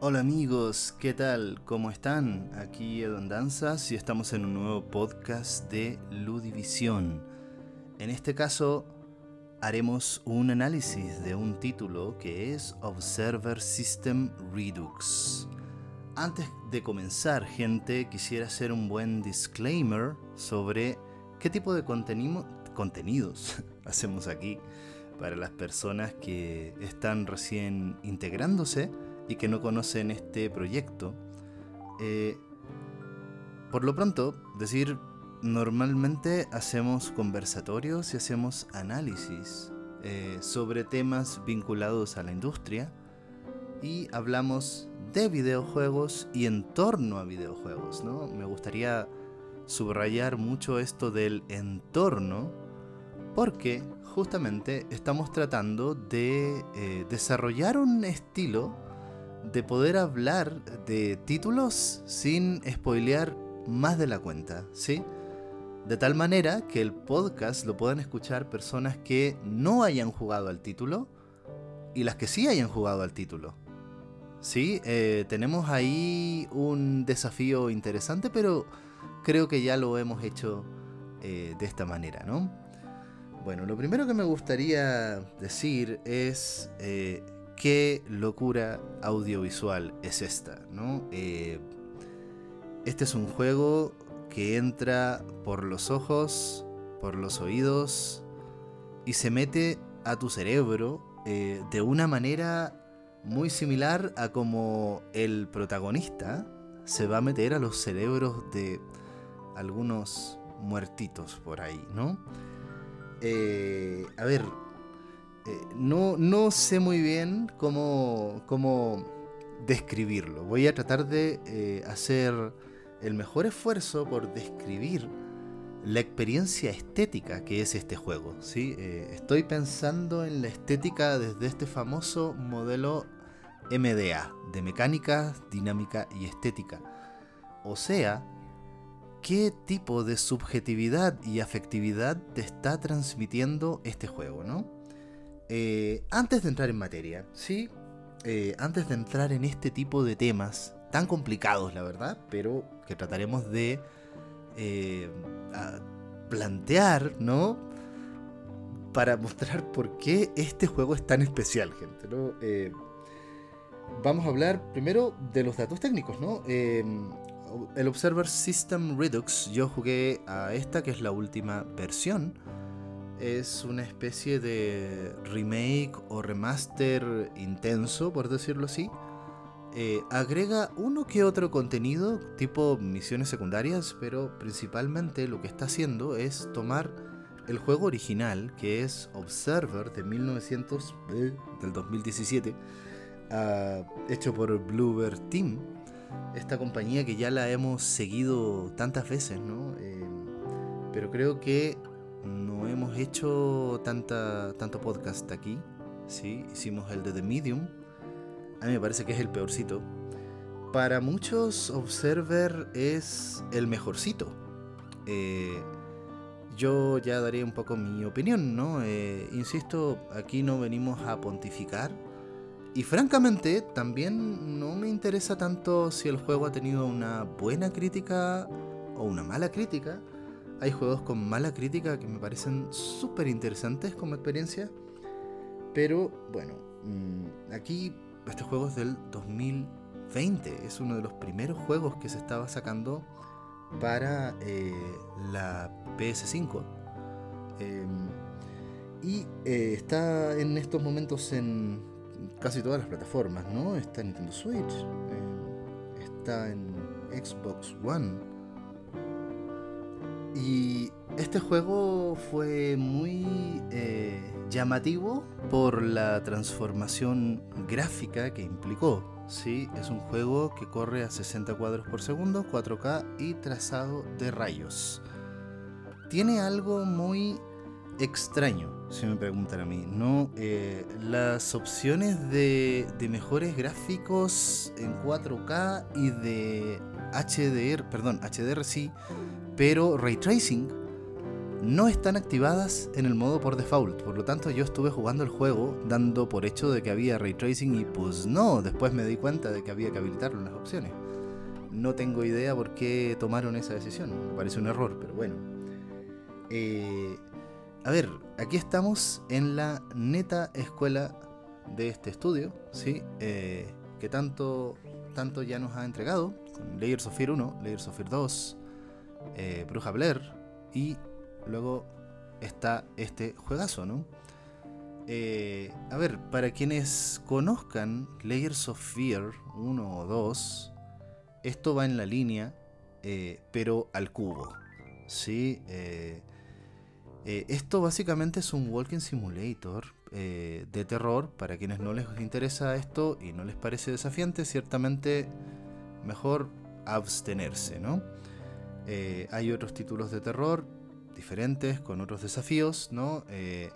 Hola amigos, ¿qué tal? ¿Cómo están? Aquí Edon Danzas y estamos en un nuevo podcast de Ludivisión. En este caso haremos un análisis de un título que es Observer System Redux. Antes de comenzar, gente, quisiera hacer un buen disclaimer sobre qué tipo de contenidos hacemos aquí para las personas que están recién integrándose y que no conocen este proyecto. Eh, por lo pronto, decir, normalmente hacemos conversatorios y hacemos análisis eh, sobre temas vinculados a la industria y hablamos de videojuegos y en torno a videojuegos, ¿no? Me gustaría subrayar mucho esto del entorno porque justamente estamos tratando de eh, desarrollar un estilo de poder hablar de títulos sin spoilear más de la cuenta, ¿sí? De tal manera que el podcast lo puedan escuchar personas que no hayan jugado al título y las que sí hayan jugado al título. Sí, eh, tenemos ahí un desafío interesante, pero creo que ya lo hemos hecho eh, de esta manera, ¿no? Bueno, lo primero que me gustaría decir es eh, qué locura audiovisual es esta, ¿no? este es un juego que entra por los ojos, por los oídos y se mete a tu cerebro de una manera muy similar a como el protagonista se va a meter a los cerebros de algunos muertitos por ahí, ¿no? Eh, a ver, eh, no, no, sé muy bien cómo, cómo, describirlo. Voy a tratar de eh, hacer el mejor esfuerzo por describir la experiencia estética que es este juego. ¿sí? estoy pensando en la estética desde este famoso modelo MDA, de mecánica, dinámica y estética. O sea, qué tipo de subjetividad y afectividad te está transmitiendo este juego, ¿no? Eh, antes de entrar en materia, ¿sí? Eh, antes de entrar en este tipo de temas tan complicados, la verdad, pero que trataremos de eh, plantear, ¿no? Para mostrar por qué este juego es tan especial, gente, ¿no? vamos a hablar primero de los datos técnicos, ¿no? El Observer System Redux, yo jugué a esta que es la última versión. Es una especie de remake o remaster intenso, por decirlo así. Eh, agrega uno que otro contenido, tipo misiones secundarias, pero principalmente lo que está haciendo es tomar el juego original, que es Observer de 1900, eh, del 2017 hecho por Bluebird Team, esta compañía que ya la hemos seguido tantas veces, ¿no? Eh, pero creo que no hemos hecho tanta, tanto podcast aquí, ¿sí? Hicimos el de The Medium, a mí me parece que es el peorcito. Para muchos, Observer es el mejorcito. Eh, yo ya daré un poco mi opinión, ¿no? Eh, insisto, aquí no venimos a pontificar, y francamente, también no me interesa tanto si el juego ha tenido una buena crítica o una mala crítica. Hay juegos con mala crítica que me parecen súper interesantes como experiencia. Pero bueno, mm, aquí este juego es del 2020. Es uno de los primeros juegos que se estaba sacando para eh, la PS5. Em, y eh, está en estos momentos en casi todas las plataformas, ¿no? Está en Nintendo Switch, eh, está en Xbox One. Y este juego fue muy eh, llamativo por la transformación gráfica que implicó. ¿sí? Es un juego que corre a 60 cuadros por segundo, 4K y trazado de rayos. Tiene algo muy extraño, si me preguntan a mí. No, eh, las opciones de, mejores gráficos en 4K y de HDR, perdón, HDR sí, pero ray tracing no están activadas en el modo por default. Por lo tanto, yo estuve jugando el juego dando por hecho de que había ray tracing y pues no, después me di cuenta de que había que habilitarlo en las opciones. No tengo idea por qué tomaron esa decisión, me parece un error, pero bueno. Eh, a ver, aquí estamos en la neta escuela de este estudio, ¿sí? Eh, que tanto, tanto ya nos ha entregado, Layers of Fear 1, Layers of Fear 2, eh, Bruja Blair y luego está este juegazo, ¿no? Eh, a ver, para quienes conozcan Layers of Fear 1 o 2, esto va en la línea, eh, pero al cubo. ¿sí? Eh, esto básicamente es un walking simulator de terror. Para quienes no les interesa esto y no les parece desafiante, ciertamente mejor abstenerse, ¿no? hay otros títulos de terror diferentes, con otros desafíos, ¿no? Eh,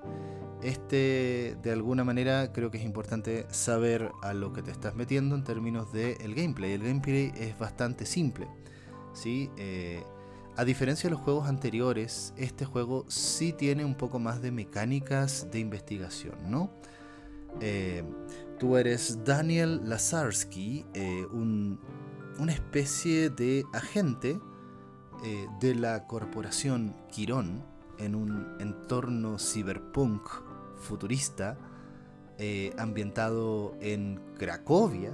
este, de alguna manera, creo que es importante saber a lo que te estás metiendo en términos del el gameplay. El gameplay es bastante simple, ¿sí? Eh, a diferencia de los juegos anteriores, este juego sí tiene un poco más de mecánicas de investigación, ¿no? Eh, tú eres Daniel Lazarsky, un, una especie de agente eh, de la corporación Quirón en un entorno cyberpunk futurista eh, ambientado en Cracovia.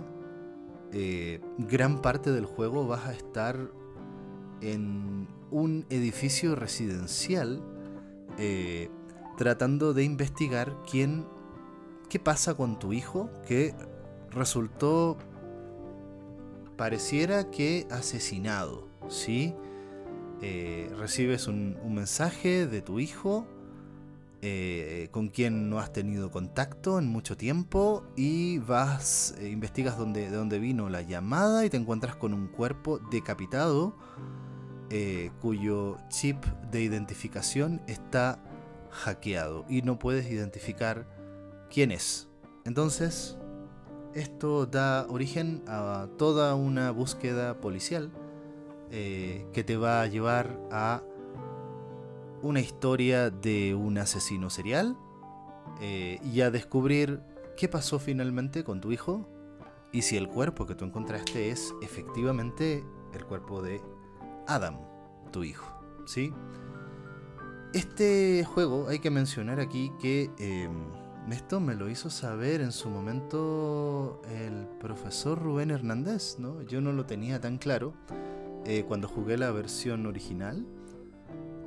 Eh, gran parte del juego vas a estar en un edificio residencial tratando de investigar quién, qué pasa con tu hijo que resultó pareciera que asesinado, ¿sí? Eh, recibes un, mensaje de tu hijo eh, con quien no has tenido contacto en mucho tiempo y vas, eh, investigas dónde, de dónde vino la llamada y te encuentras con un cuerpo decapitado cuyo chip de identificación está hackeado y no puedes identificar quién es. Entonces, esto da origen a toda una búsqueda policial eh, que te va a llevar a una historia de un asesino serial eh, y a descubrir qué pasó finalmente con tu hijo y si el cuerpo que tú encontraste es efectivamente el cuerpo de Adam, tu hijo. ¿sí? Este juego hay que mencionar aquí que em, esto me lo hizo saber en su momento el profesor Rubén Hernández, ¿no? Yo no lo tenía tan claro. Eh, cuando jugué la versión original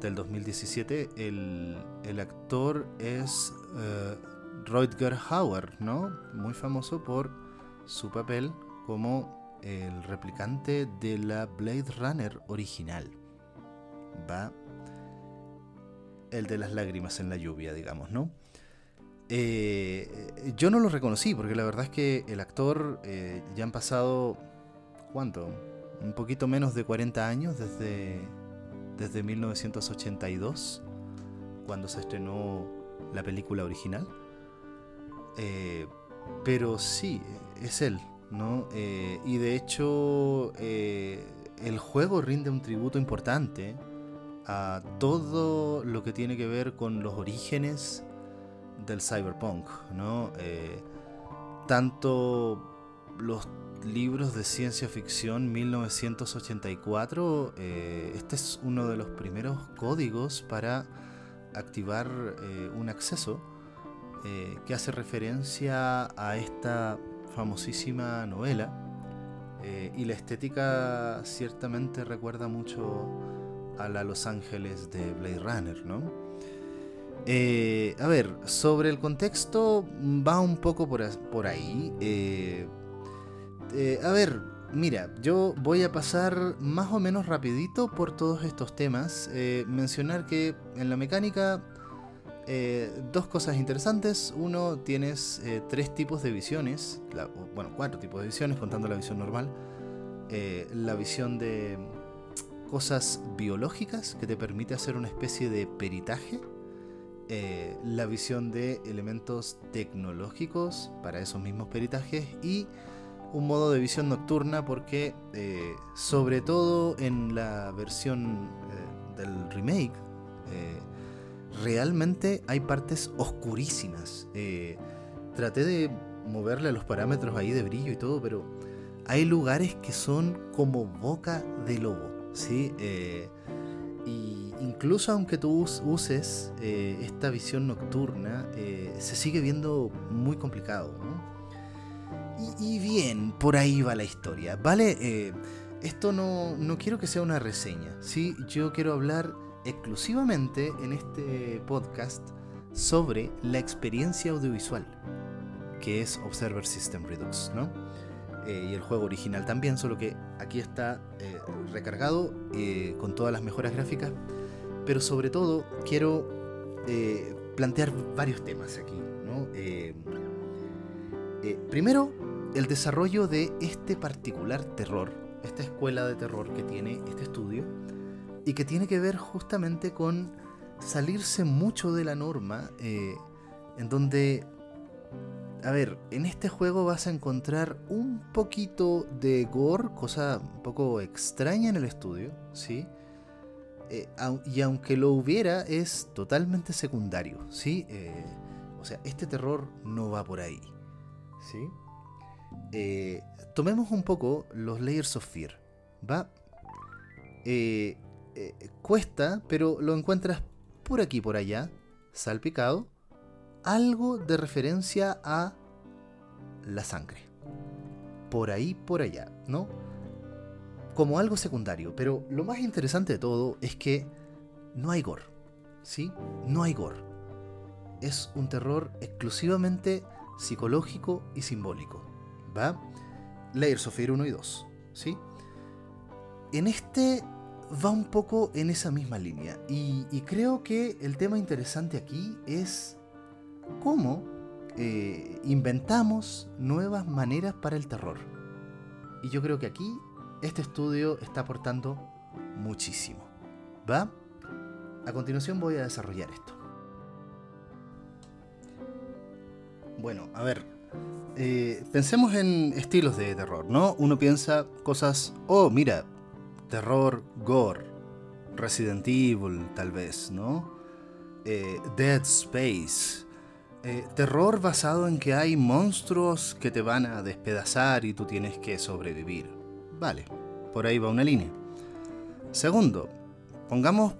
del 2017, el, actor es uh, Hauer, ¿no? Muy famoso por su papel como el replicante de la Blade Runner original. Va. El de las lágrimas en la lluvia, digamos, ¿no? Eh, yo no lo reconocí porque la verdad es que el actor eh, ya han pasado. ¿Cuánto? un poquito menos de 40 años desde, desde 1982, cuando se estrenó la película original. Eh, pero sí, es él, ¿no? Eh, y de hecho, eh, el juego rinde un tributo importante a todo lo que tiene que ver con los orígenes del cyberpunk, ¿no? tanto los libros de ciencia ficción 1984, eh, este es uno de los primeros códigos para activar eh, un acceso eh, que hace referencia a esta famosísima novela. y la estética ciertamente recuerda mucho a la Los Ángeles de Blade Runner, ¿no? a ver, sobre el contexto va un poco por, por ahí. Eh, a ver, mira, yo voy a pasar más o menos rapidito por todos estos temas. Eh, mencionar que en la mecánica, eh, dos cosas interesantes. Uno, tienes tres tipos de visiones, bueno, cuatro tipos de visiones, contando la visión normal. la visión de cosas biológicas, que te permite hacer una especie de peritaje. la visión de elementos tecnológicos para esos mismos peritajes y un modo de visión nocturna porque eh, sobre todo en la versión eh, del remake, eh, realmente hay partes oscurísimas. Eh, traté de moverle los parámetros ahí de brillo y todo, pero hay lugares que son como boca de lobo, ¿sí? Eh, y incluso aunque tú uses eh, esta visión nocturna, se sigue viendo muy complicado, y, bien, por ahí va la historia, ¿vale? esto no, no, quiero que sea una reseña, ¿sí? Yo quiero hablar exclusivamente en este podcast sobre la experiencia audiovisual que es Observer System Redux, ¿no? Eh, y el juego original también, solo que aquí está eh, recargado eh, con todas las mejoras gráficas, pero sobre todo quiero plantear varios temas aquí, ¿no? primero, el desarrollo de este particular terror, esta escuela de terror que tiene este estudio, y que tiene que ver justamente con salirse mucho de la norma, en donde a ver, en este juego vas a encontrar un poquito de gore, cosa un poco extraña en el estudio, ¿sí? Eh, y aunque lo hubiera, es totalmente secundario, ¿sí? Eh, o sea, este terror no va por ahí, ¿sí? Eh, tomemos un poco los Layers of Fear, ¿va? Cuesta, pero lo encuentras por aquí, por allá, salpicado algo de referencia a la sangre. Por ahí, por allá, ¿no? Como algo secundario. Pero lo más interesante de todo es que no hay gore. ¿Sí? No hay gore. Es un terror exclusivamente psicológico y simbólico. ¿Va? Layers of Fear 1 y 2. ¿Sí? En este va un poco en esa misma línea. Y, creo que el tema interesante aquí es cómo eh, inventamos nuevas maneras para el terror. Y yo creo que aquí este estudio está aportando muchísimo. ¿Va? A continuación voy a desarrollar esto. Bueno, a ver. Eh, pensemos en estilos de terror, ¿no? Uno piensa cosas, oh, mira, terror, gore, Resident Evil, tal vez, ¿no? Eh, Dead Space, eh, terror basado en que hay monstruos que te van a despedazar y tú tienes que sobrevivir. Vale, por ahí va una línea. Segundo, pongamos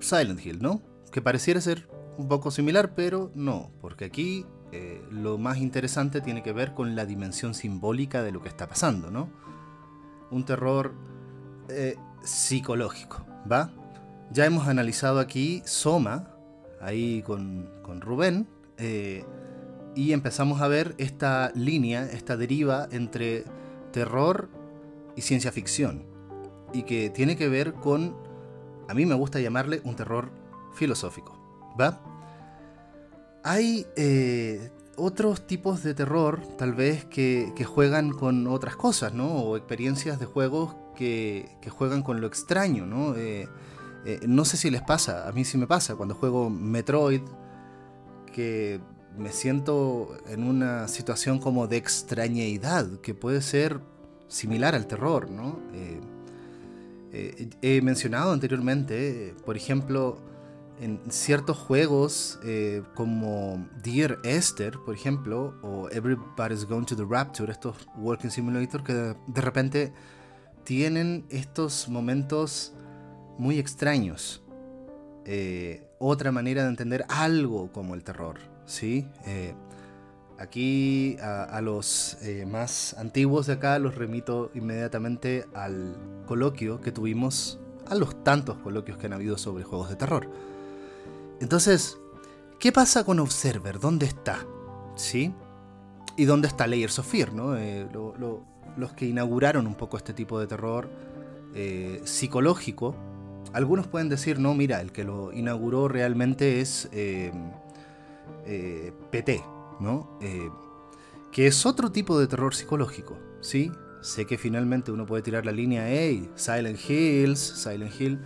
Silent Hill, ¿no? Que pareciera ser un poco similar, pero no, porque aquí eh, lo más interesante tiene que ver con la dimensión simbólica de lo que está pasando, ¿no? Un terror eh, psicológico, ¿va? Ya hemos analizado aquí Soma, ahí con, con Rubén, eh, y empezamos a ver esta línea, esta deriva entre terror y ciencia ficción. Y que tiene que ver con, a mí me gusta llamarle un terror filosófico. ¿Va? Hay eh, otros tipos de terror, tal vez, que, juegan con otras cosas, ¿no? O experiencias de juegos que, juegan con lo extraño, ¿no? Eh, no sé si les pasa, a mí sí me pasa, cuando juego Metroid, que me siento en una situación como de extrañeidad, que puede ser similar al terror, ¿no? Eh, eh, he mencionado anteriormente, por ejemplo, en ciertos juegos eh, como Dear Esther, por ejemplo, o Everybody's Going to the Rapture, estos Working Simulator que de repente tienen estos momentos muy extraños. Eh, otra manera de entender algo como el terror. ¿sí? Eh, aquí a, los más antiguos de acá los remito inmediatamente al coloquio que tuvimos, a los tantos coloquios que han habido sobre juegos de terror. Entonces, ¿qué pasa con Observer? ¿Dónde está? ¿Sí? ¿Y dónde está Layers of Fear? ¿no? los que inauguraron un poco este tipo de terror psicológico algunos pueden decir, no, mira, el que lo inauguró realmente es eh, eh, PT, ¿no? Eh, que es otro tipo de terror psicológico, ¿sí? Sé que finalmente uno puede tirar la línea, hey, Silent Hills, Silent Hill,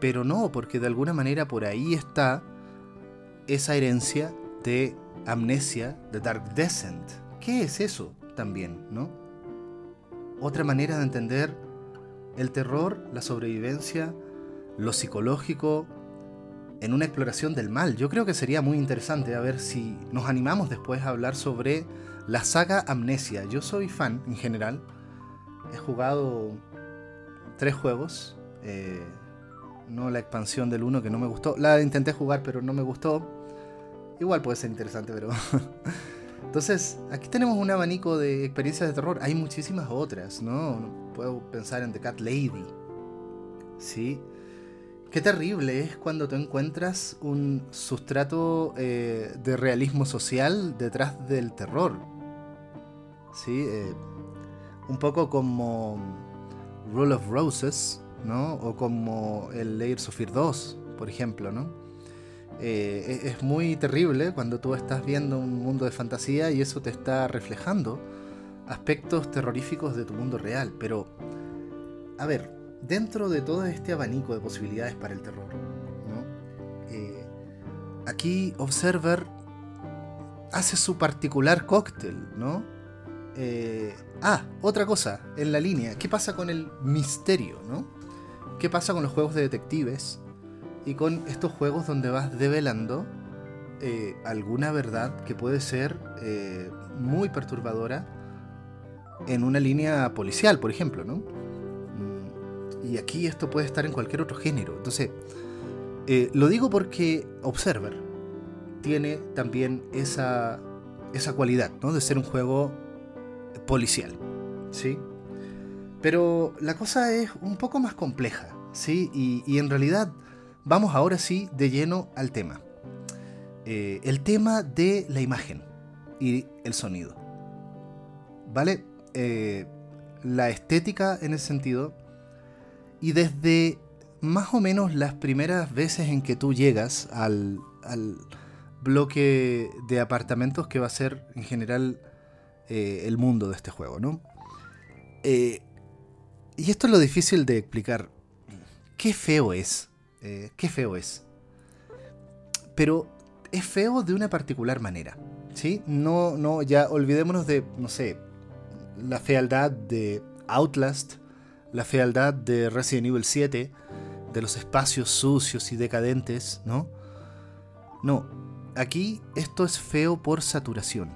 pero no, porque de alguna manera por ahí está esa herencia de amnesia, de Dark Descent. ¿Qué es eso también, no? Otra manera de entender el terror, la sobrevivencia, lo psicológico, en una exploración del mal. Yo creo que sería muy interesante a ver si nos animamos después a hablar sobre la saga Amnesia. Yo soy fan en general. He jugado tres juegos. Eh, no la expansión del 1 que no me gustó. La intenté jugar pero no me gustó. Igual puede ser interesante, pero... Entonces, aquí tenemos un abanico de experiencias de terror. Hay muchísimas otras, ¿no? Puedo pensar en The Cat Lady. Sí. Qué terrible es cuando tú encuentras un sustrato eh, de realismo social detrás del terror. Sí. Eh, un poco como Rule of Roses, ¿no? O como el Layers of Fear 2, por ejemplo, ¿no? Eh, es muy terrible cuando tú estás viendo un mundo de fantasía y eso te está reflejando aspectos terroríficos de tu mundo real. Pero, a ver, dentro de todo este abanico de posibilidades para el terror, eh, aquí Observer hace su particular cóctel, ¿no? Eh, ah, otra cosa en la línea. ¿Qué pasa con el misterio, no? ¿Qué pasa con los juegos de detectives? y con estos juegos donde vas develando eh, alguna verdad que puede ser eh, muy perturbadora en una línea policial, por ejemplo, ¿no? Mm, y aquí esto puede estar en cualquier otro género. Entonces, eh, lo digo porque Observer tiene también esa, esa cualidad, ¿no? De ser un juego policial, ¿sí? Pero la cosa es un poco más compleja, ¿sí? Y, en realidad vamos ahora sí de lleno al tema. Eh, el tema de la imagen y el sonido. ¿Vale? Eh, la estética en ese sentido. Y desde más o menos las primeras veces en que tú llegas al, bloque de apartamentos que va a ser en general eh, el mundo de este juego, ¿no? Y esto es lo difícil de explicar. Qué feo es eh, qué feo es. Pero es feo de una particular manera. ¿Sí? No, no, ya olvidémonos de, no sé, la fealdad de Outlast, la fealdad de Resident Evil 7, de los espacios sucios y decadentes, ¿no? No, aquí esto es feo por saturación.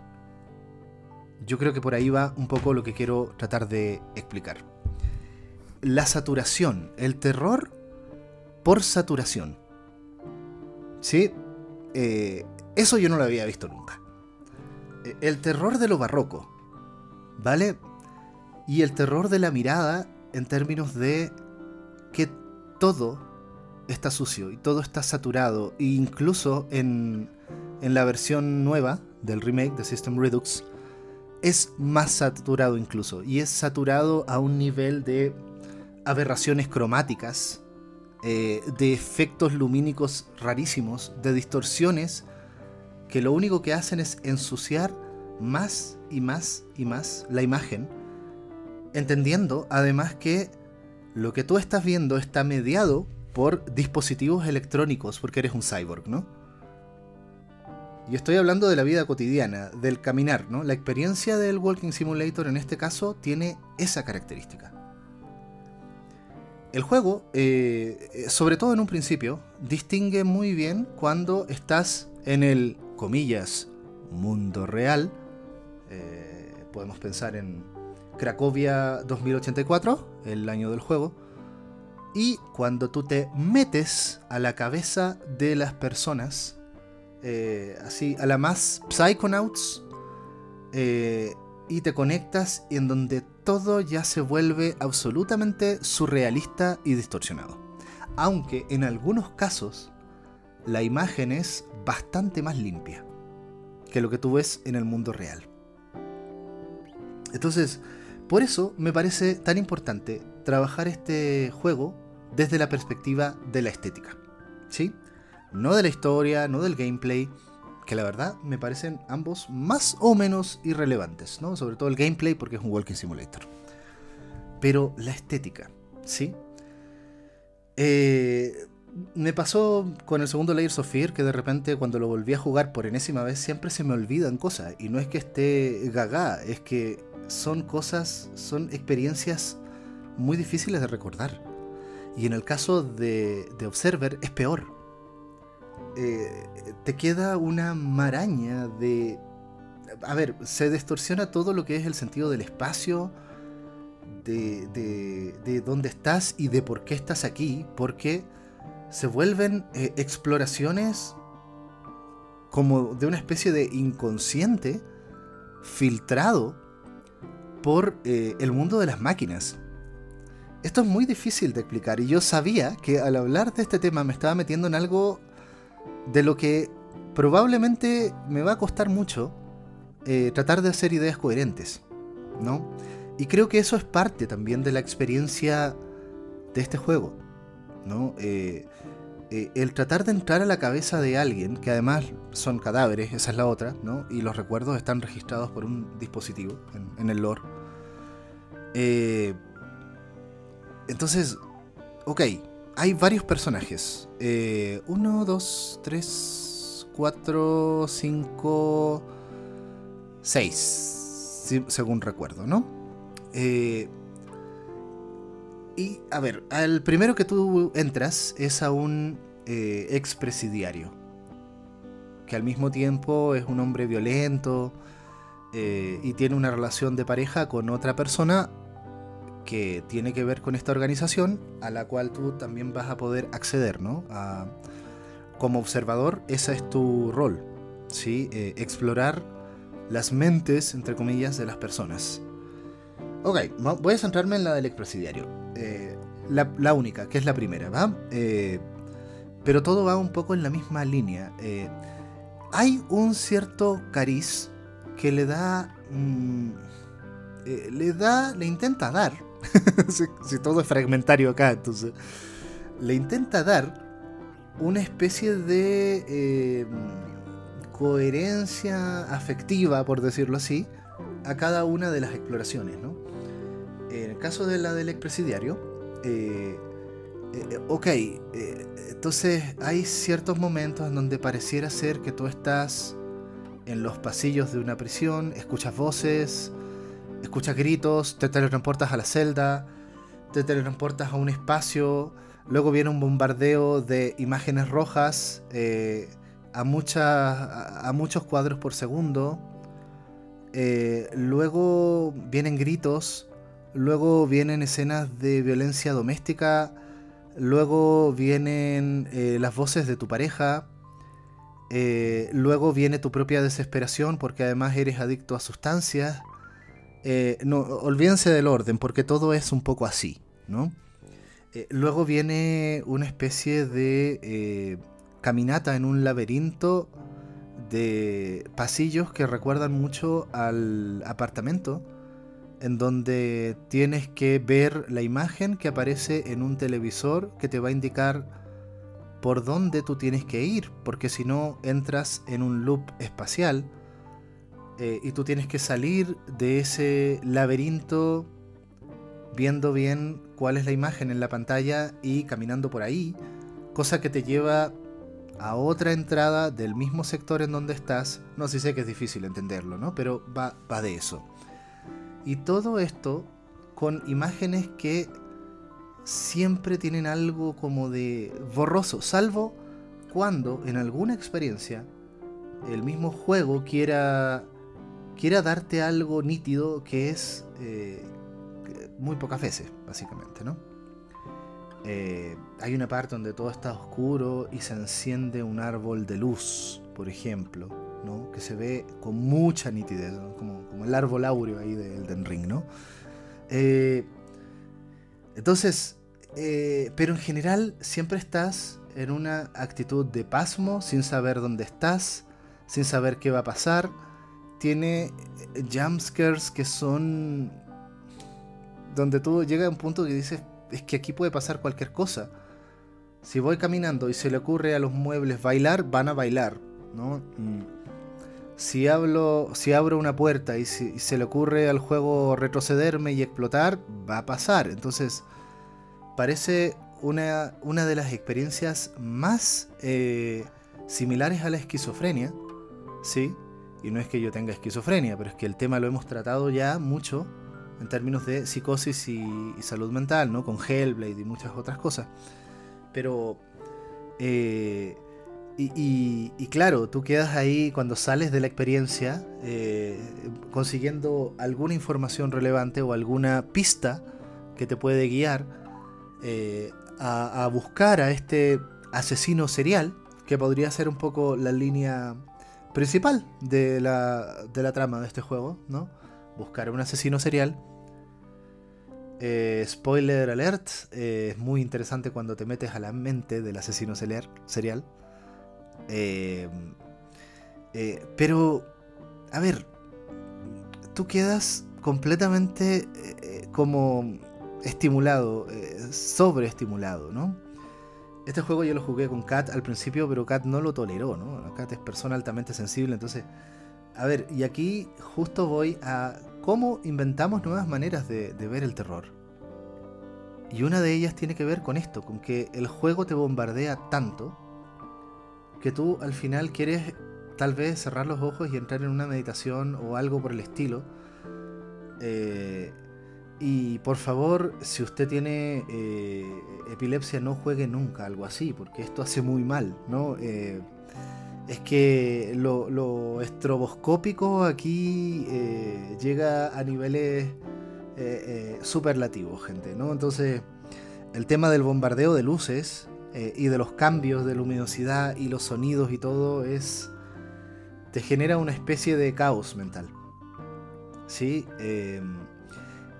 Yo creo que por ahí va un poco lo que quiero tratar de explicar. La saturación, el terror por saturación. ¿Sí? Eh, eso yo no lo había visto nunca. Eh, el terror de lo barroco, ¿vale? Y el terror de la mirada en términos de que todo está sucio y todo está saturado. E incluso en, en la versión nueva del remake de System Redux es más saturado incluso. Y es saturado a un nivel de aberraciones cromáticas eh, de efectos lumínicos rarísimos, de distorsiones, que lo único que hacen es ensuciar más y más y más la imagen, entendiendo además que lo que tú estás viendo está mediado por dispositivos electrónicos, porque eres un cyborg, ¿no? Y estoy hablando de la vida cotidiana, del caminar, ¿no? La experiencia del Walking Simulator en este caso tiene esa característica. El juego, eh, sobre todo en un principio, distingue muy bien cuando estás en el, comillas, mundo real. Eh, podemos pensar en Cracovia 2084, el año del juego. Y cuando tú te metes a la cabeza de las personas, eh, así, a la más Psychonauts, y te conectas en donde todo ya se vuelve absolutamente surrealista y distorsionado. Aunque en algunos casos la imagen es bastante más limpia que lo que tú ves en el mundo real. Entonces, por eso me parece tan importante trabajar este juego desde la perspectiva de la estética. ¿Sí? No de la historia, no del gameplay, que la verdad me parecen ambos más o menos irrelevantes, ¿no? Sobre todo el gameplay porque es un walking simulator. Pero la estética, ¿sí? Eh, me pasó con el segundo Layers of Fear que de repente cuando lo volví a jugar por enésima vez siempre se me olvidan cosas. Y no es que esté gaga, es que son cosas, son experiencias muy difíciles de recordar. Y en el caso de, de Observer es peor eh, te queda una maraña de... A ver, se distorsiona todo lo que es el sentido del espacio, de, de, dónde estás y de por qué estás aquí, porque se vuelven eh, exploraciones como de una especie de inconsciente filtrado por eh, el mundo de las máquinas. Esto es muy difícil de explicar y yo sabía que al hablar de este tema me estaba metiendo en algo de lo que probablemente me va a costar mucho eh, tratar de hacer ideas coherentes, ¿no? Y creo que eso es parte también de la experiencia de este juego, ¿no? Eh, eh, el tratar de entrar a la cabeza de alguien, que además son cadáveres, esa es la otra, ¿no? Y los recuerdos están registrados por un dispositivo en, el lore. entonces, ok, hay varios personajes. Eh, uno, dos, tres, cuatro, cinco, seis, según recuerdo, ¿no? Eh, y a ver, al primero que tú entras es a un eh, expresidiario, que al mismo tiempo es un hombre violento y tiene una relación de pareja con otra persona que tiene que ver con esta organización a la cual tú también vas a poder acceder, ¿no? como observador, ese es tu rol, ¿sí? Eh, explorar las mentes, entre comillas, de las personas. Ok, voy a centrarme en la del expresidiario. Eh, la, única, que es la primera, ¿va? Eh, pero todo va un poco en la misma línea. hay un cierto cariz que le da... Mm, le da, le intenta dar si, todo es fragmentario acá, entonces. Le intenta dar una especie de eh, coherencia afectiva, por decirlo así, a cada una de las exploraciones. ¿no? En el caso de la del expresidiario, eh, eh, ok, entonces hay ciertos momentos en donde pareciera ser que tú estás en los pasillos de una prisión, escuchas voces, escuchas gritos, te teletransportas a la celda, te teletransportas a un espacio, luego viene un bombardeo de imágenes rojas eh, a, a, muchos cuadros por segundo, eh, luego vienen gritos, luego vienen escenas de violencia doméstica, luego vienen eh, las voces de tu pareja, luego viene tu propia desesperación porque además eres adicto a sustancias, eh, no, olvídense del orden, porque todo es un poco así, ¿no? Eh, luego viene una especie de eh, caminata en un laberinto de pasillos que recuerdan mucho al apartamento, en donde tienes que ver la imagen que aparece en un televisor que te va a indicar por dónde tú tienes que ir, porque si no entras en un loop espacial eh, y tú tienes que salir de ese laberinto viendo bien cuál es la imagen en la pantalla y caminando por ahí, cosa que te lleva a otra entrada del mismo sector en donde estás. No sé si sé que es difícil entenderlo, ¿no? Pero va, va de eso. Y todo esto con imágenes que siempre tienen algo como de borroso, salvo cuando en alguna experiencia el mismo juego quiera quiera darte algo nítido que es eh, muy pocas veces, básicamente, ¿no? Eh, hay una parte donde todo está oscuro y se enciende un árbol de luz, por ejemplo, ¿no? que se ve con mucha nitidez, como, el árbol áureo ahí del Den Ring. ¿no? Eh, entonces, pero en general siempre estás en una actitud de pasmo, sin saber dónde estás, sin saber qué va a pasar tiene jumpscares que son donde tú llegas a un punto que dices, es que aquí puede pasar cualquier cosa. Si voy caminando y se le ocurre a los muebles bailar, van a bailar, ¿no? Mm. Si, hablo, si abro una puerta y, se le ocurre al juego retrocederme y explotar, va a pasar. Entonces, parece una, una de las experiencias más eh, similares a la esquizofrenia, ¿sí? Y no es que yo tenga esquizofrenia, pero es que el tema lo hemos tratado ya mucho en términos de psicosis y, salud mental, ¿no? Con Hellblade y muchas otras cosas. Pero eh, Y, claro, tú quedas ahí cuando sales de la experiencia eh, consiguiendo alguna información relevante o alguna pista que te puede guiar eh, a, buscar a este asesino serial, que podría ser un poco la línea principal de la, de la trama de este juego, ¿no? Buscar un asesino serial. Eh, spoiler alert, es muy interesante cuando te metes a la mente del asesino serial eh, eh, pero, a ver, tú quedas completamente eh, como estimulado, sobreestimulado, ¿no? Este juego yo lo jugué con Kat al principio, pero Kat no lo toleró, ¿no? Kat es persona altamente sensible, entonces... A ver, y aquí justo voy a cómo inventamos nuevas maneras de ver el terror. Y una de ellas tiene que ver con esto, con que el juego te bombardea tanto que tú al final quieres tal vez cerrar los ojos y entrar en una meditación o algo por el estilo. Eh, y por favor, si usted tiene eh, epilepsia, no juegue nunca algo así, porque esto hace muy mal, ¿no? Eh, es que lo, estroboscópico aquí llega a niveles superlativos, gente, ¿no? Entonces, el tema del bombardeo de luces eh, y de los cambios de luminosidad y los sonidos y todo es te genera una especie de caos mental sí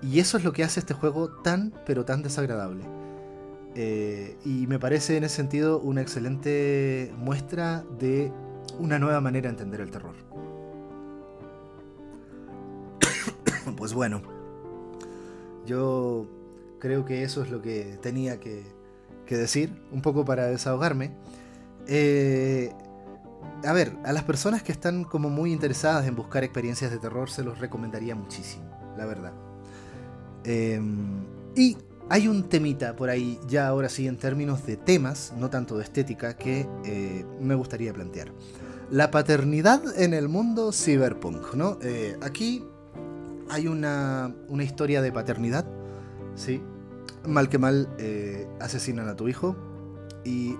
y eso es lo que hace este juego tan pero tan desagradable eh, y me parece en ese sentido una excelente muestra de una nueva manera de entender el terror pues bueno yo creo que eso es lo que tenía que que decir, un poco para desahogarme. Eh, a ver, a las personas que están como muy interesadas en buscar experiencias de terror se los recomendaría muchísimo, la verdad. Em, y hay un temita por ahí, ya ahora sí en términos de temas, no tanto de estética, que eh, me gustaría plantear. La paternidad en el mundo cyberpunk, ¿no? Eh, aquí hay una, una historia de paternidad, ¿sí? mal que mal eh, asesinan a tu hijo y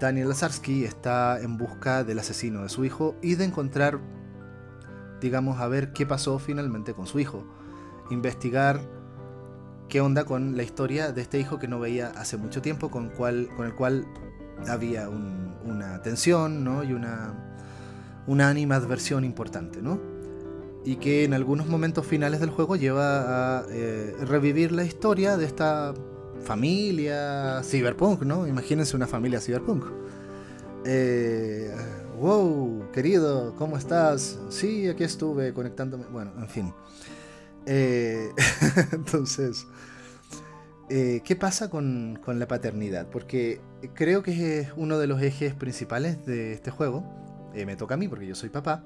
Daniel Lazarsky está en busca del asesino de su hijo y de encontrar, digamos, a ver qué pasó finalmente con su hijo. Investigar qué onda con la historia de este hijo que no veía hace mucho tiempo, con, con el cual había una tensión ¿no? y una, una animadversión importante, ¿no? y que en algunos momentos finales del juego lleva a eh, revivir la historia de esta familia cyberpunk, ¿no? Imagínense una familia cyberpunk. Eh, wow, querido, ¿cómo estás? Sí, aquí estuve conectándome. Bueno, en fin. Eh, entonces, ¿qué pasa con, con la paternidad? Porque creo que es uno de los ejes principales de este juego. me toca a mí porque yo soy papá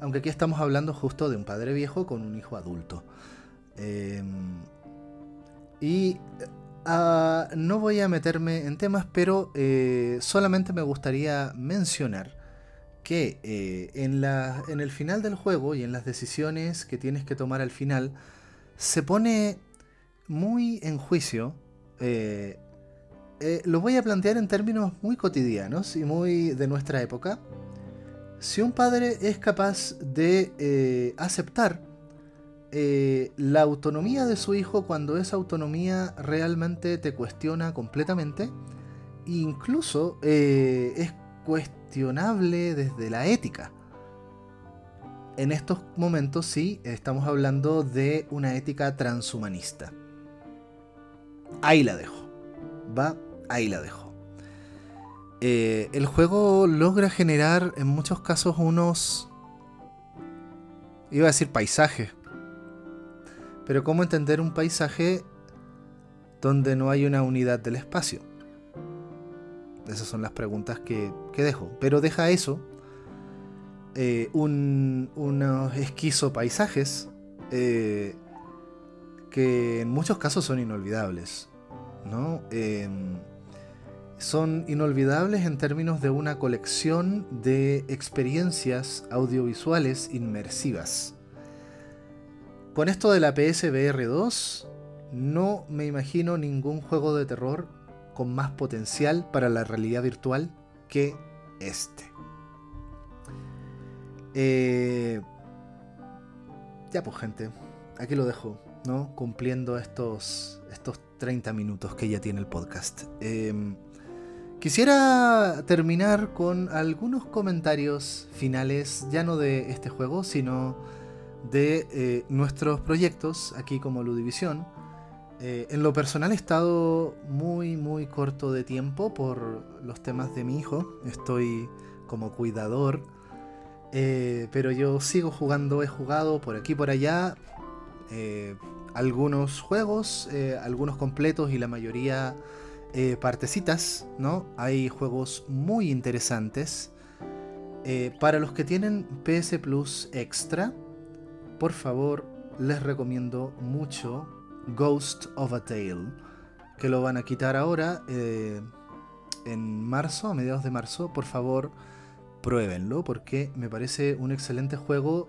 aunque aquí estamos hablando justo de un padre viejo con un hijo adulto. Em, y ah, no voy a meterme en temas, pero eh, solamente me gustaría mencionar que eh, en, la, en el final del juego y en las decisiones que tienes que tomar al final, se pone muy en juicio. Eh, lo voy a plantear en términos muy cotidianos y muy de nuestra época si un padre es capaz de eh, aceptar eh, la autonomía de su hijo cuando esa autonomía realmente te cuestiona completamente, incluso eh, es cuestionable desde la ética. En estos momentos sí estamos hablando de una ética transhumanista. Ahí la dejo. Va, ahí la dejo. Eh, el juego logra generar en muchos casos unos... Iba a decir paisajes. Pero ¿cómo entender un paisaje donde no hay una unidad del espacio? Esas son las preguntas que, dejo. Pero deja eso. Eh, unos esquizo paisajes eh, que en muchos casos son inolvidables. ¿no? Em, son inolvidables en términos de una colección de experiencias audiovisuales inmersivas. Con esto de la PSVR 2, no me imagino ningún juego de terror con más potencial para la realidad virtual que este. Eh, ya pues gente, aquí lo dejo, ¿no? Cumpliendo estos, estos 30 minutos que ya tiene el podcast. Em, quisiera terminar con algunos comentarios finales, ya no de este juego, sino de eh, nuestros proyectos aquí como Ludivisión. Eh, en lo personal he estado muy, muy corto de tiempo por los temas de mi hijo. Estoy como cuidador. Eh, pero yo sigo jugando, he jugado por aquí por allá algunos juegos, algunos completos y la mayoría partecitas, ¿no? Hay juegos muy interesantes. para los que tienen PS Plus Extra, por favor, les recomiendo mucho Ghost of a Tale, que lo van a quitar ahora eh, en marzo, a mediados de marzo. Por favor, pruébenlo, porque me parece un excelente juego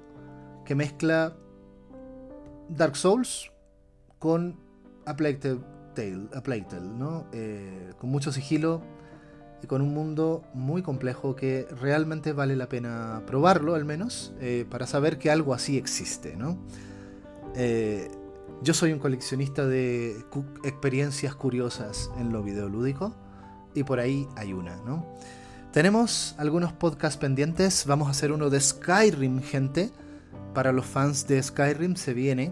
que mezcla Dark Souls con A Plague Tale, a Tale ¿no? Eh, con mucho sigilo y con un mundo muy complejo que realmente vale la pena probarlo al menos eh, para saber que algo así existe, ¿no? Eh, yo soy un coleccionista de experiencias curiosas en lo videolúdico y por ahí hay una, ¿no? Tenemos algunos podcasts pendientes, vamos a hacer uno de Skyrim, gente. Para los fans de Skyrim se viene.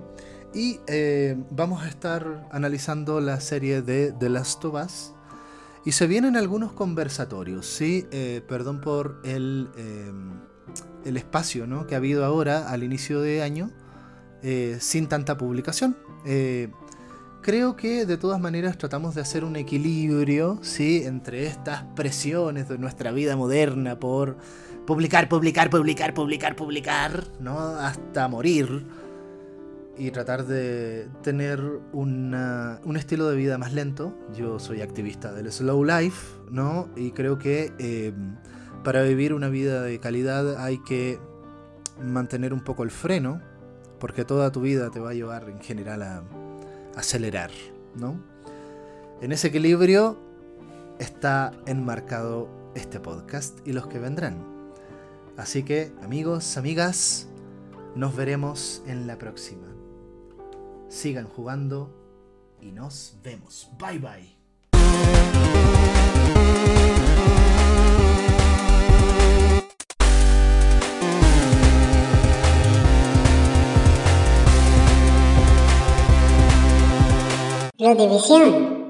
Y eh, vamos a estar analizando la serie de The Last of Us y se vienen algunos conversatorios, ¿sí? Eh, perdón por el, em, el espacio ¿no? que ha habido ahora al inicio de año eh, sin tanta publicación. Eh, creo que de todas maneras tratamos de hacer un equilibrio ¿sí? entre estas presiones de nuestra vida moderna por publicar, publicar, publicar, publicar, publicar, ¿no? hasta morir y tratar de tener un estilo de vida más lento. Yo soy activista del slow life, ¿no? Y creo que em, para vivir una vida de calidad hay que mantener un poco el freno, porque toda tu vida te va a llevar en general a, acelerar, ¿no? En ese equilibrio está enmarcado este podcast y los que vendrán. Así que, amigos, amigas, nos veremos en la próxima sigan jugando y nos vemos. Bye bye. La división.